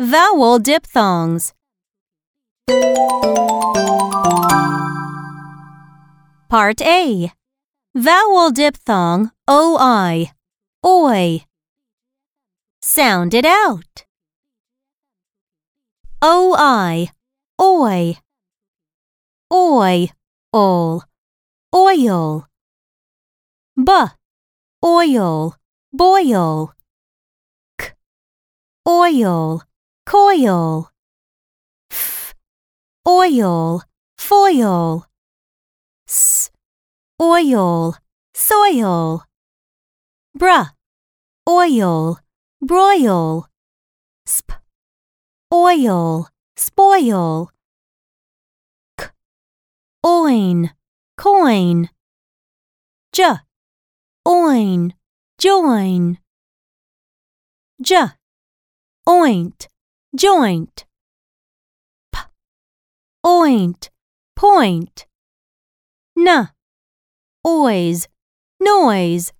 Vowel diphthongs. Part A. Vowel diphthong OI. Oi. Sound it out. OI. Oi. Oi. Ol. Oil. B. Oil. Boil. K. Oil. Coil. F. Oil. Foil. S. Oil. Soil. Br. Oil. Broil. Sp. Oil. Spoil. K. Oin. Coin. J. Oin. Join. J. Oint. Joint. P. Oint. Point. N. Oise. Noise.